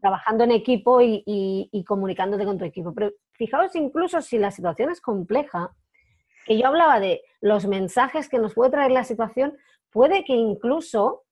trabajando en equipo y, comunicándote con tu equipo. Pero fijaos incluso si la situación es compleja, que yo hablaba de los mensajes que nos puede traer la situación, puede que incluso,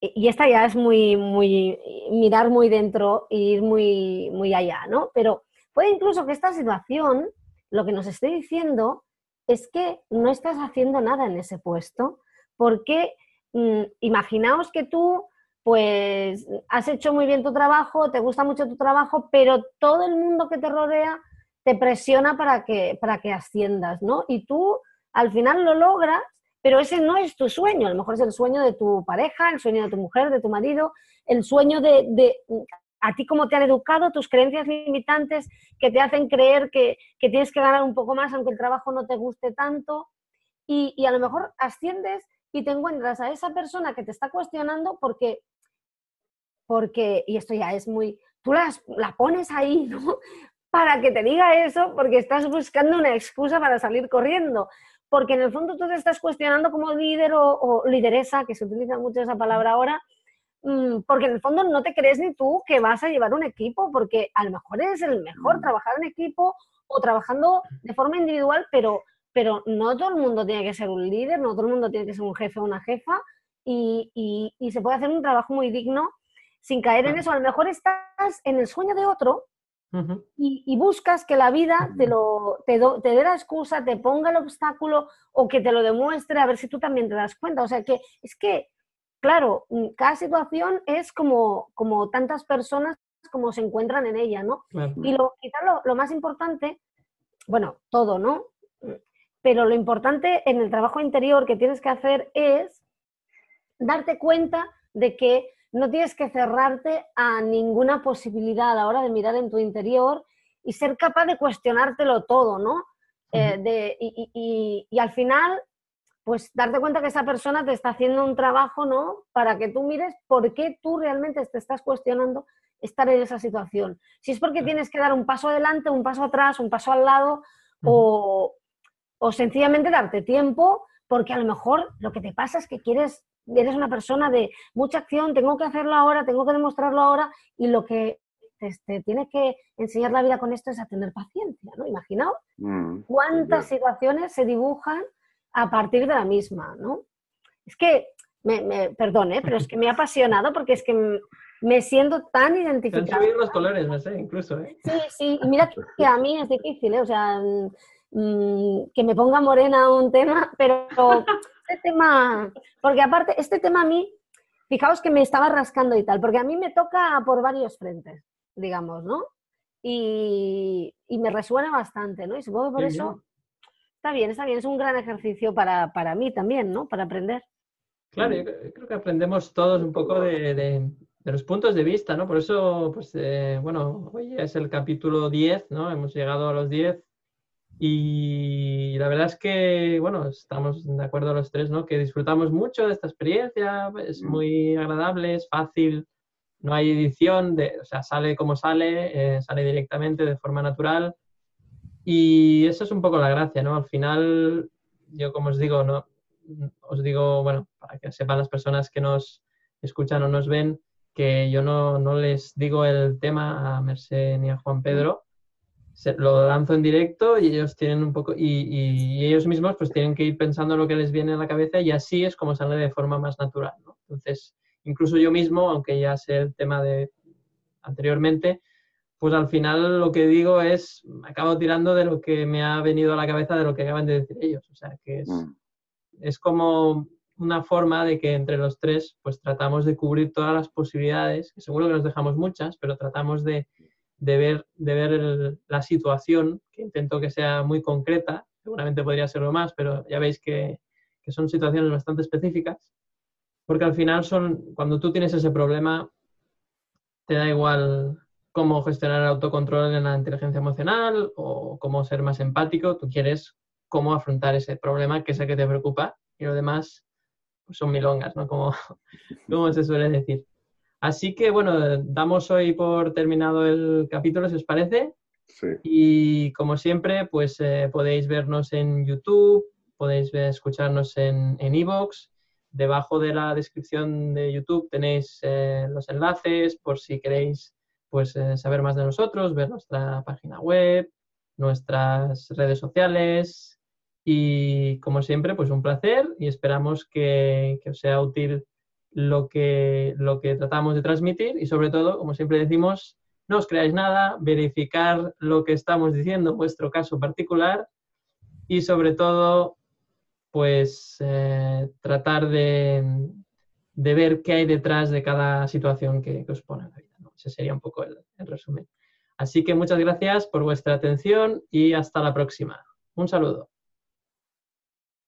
y esta ya es muy, muy, mirar muy dentro e ir muy, muy allá, ¿no? Pero puede incluso que esta situación, lo que nos esté diciendo, es que no estás haciendo nada en ese puesto, porque mm, imaginaos que tú pues has hecho muy bien tu trabajo, te gusta mucho tu trabajo, pero todo el mundo que te rodea te presiona para que, para que asciendas, ¿no? Y tú al final lo logras, pero ese no es tu sueño, a lo mejor es el sueño de tu pareja, el sueño de tu mujer, de tu marido, el sueño de, a ti cómo te han educado, tus creencias limitantes que te hacen creer que, tienes que ganar un poco más aunque el trabajo no te guste tanto. Y, a lo mejor asciendes y te encuentras a esa persona que te está cuestionando porque, porque y esto ya es muy, tú la pones ahí, ¿no? para que te diga eso porque estás buscando una excusa para salir corriendo. Porque en el fondo tú te estás cuestionando como líder o, lideresa, que se utiliza mucho esa palabra ahora, mm, porque en el fondo no te crees ni tú que vas a llevar un equipo, porque a lo mejor eres el mejor mm. trabajar en equipo o trabajando de forma individual, pero, pero no todo el mundo tiene que ser un líder, no todo el mundo tiene que ser un jefe o una jefa, y, y se puede hacer un trabajo muy digno sin caer en eso. A lo mejor estás en el sueño de otro y, buscas que la vida te, lo, te, dé la excusa, te ponga el obstáculo o que te lo demuestre a ver si tú también te das cuenta. O sea que es que, claro, mm, cada situación es como, como tantas personas como se encuentran en ella, ¿no? Y lo, quizás lo, lo más importante, bueno, todo, ¿no? Pero lo importante en el trabajo interior que tienes que hacer es darte cuenta de que no tienes que cerrarte a ninguna posibilidad a la hora de mirar en tu interior y ser capaz de cuestionártelo todo, ¿no? Eh, y, al final, pues darte cuenta que esa persona te está haciendo un trabajo, ¿no? Para que tú mires por qué tú realmente te estás cuestionando estar en esa situación. Si es porque tienes que dar un paso adelante, un paso atrás, un paso al lado, o, o sencillamente darte tiempo, porque a lo mejor lo que te pasa es que quieres eres una persona de mucha acción, tengo que hacerlo ahora, tengo que demostrarlo ahora, y lo que te, tiene que enseñar la vida con esto es a tener paciencia, ¿no? Imaginaos mm, cuántas situaciones se dibujan a partir de la misma, ¿no? Es que, me, me, perdone, pero es que me ha apasionado porque es que me siento tan identificada. los colores, no sé, incluso, ¿eh? Sí, sí, y mira que a mí es difícil, ¿eh? O sea, mm, que me ponga morena un tema, pero este tema, porque aparte, este tema a mí, fijaos que me estaba rascando y tal, porque a mí me toca por varios frentes, digamos, ¿no? Y, me resuena bastante, ¿no? Y supongo que por eso está bien, está bien, es un gran ejercicio para, mí también, ¿no? Para aprender. Claro, yo creo que aprendemos todos un poco de, los puntos de vista, ¿no? Por eso, pues, eh, bueno, hoy es el capítulo 10, ¿no? Hemos llegado a los 10 y la verdad es que, bueno, estamos de acuerdo los tres, ¿no? Que disfrutamos mucho de esta experiencia, es mm. muy agradable, es fácil, no hay edición, de, o sea, sale como sale, eh, sale directamente de forma natural. Y eso es un poco la gracia, ¿no? Al final, yo como os digo, ¿no? Os digo, bueno, para que sepan las personas que nos escuchan o nos ven, que yo no, no les digo el tema a Merced ni a Juan Pedro, lo lanzo en directo y ellos tienen un poco, y, ellos mismos pues tienen que ir pensando lo que les viene a la cabeza y así es como sale de forma más natural, ¿no? Entonces, incluso yo mismo, aunque ya sé el tema de anteriormente, pues al final lo que digo es, acabo tirando de lo que me ha venido a la cabeza de lo que acaban de decir ellos. O sea, que es, mm. es como una forma de que entre los tres pues tratamos de cubrir todas las posibilidades, que seguro que nos dejamos muchas, pero tratamos de de ver, de ver la situación, que intento que sea muy concreta, seguramente podría serlo más, pero ya veis que, son situaciones bastante específicas, porque al final son, cuando tú tienes ese problema, te da igual cómo gestionar el autocontrol en la inteligencia emocional o cómo ser más empático, tú quieres cómo afrontar ese problema que es el que te preocupa y lo demás pues son milongas, ¿no? Como, como se suele decir. Así que bueno, damos hoy por terminado el capítulo, si os parece. Sí. Y como siempre, pues eh, podéis vernos en YouTube, podéis escucharnos en Evox. Debajo de la descripción de YouTube tenéis eh, los enlaces por si queréis pues, eh, saber más de nosotros, ver nuestra página web, nuestras redes sociales. Y como siempre, pues un placer y esperamos que, que os sea útil lo que, lo que tratamos de transmitir y sobre todo, como siempre decimos, no os creáis nada, verificar lo que estamos diciendo en vuestro caso particular y sobre todo, pues eh, tratar de, ver qué hay detrás de cada situación que, os pone en la vida. Ese sería un poco el resumen. Así que muchas gracias por vuestra atención y hasta la próxima. Un saludo.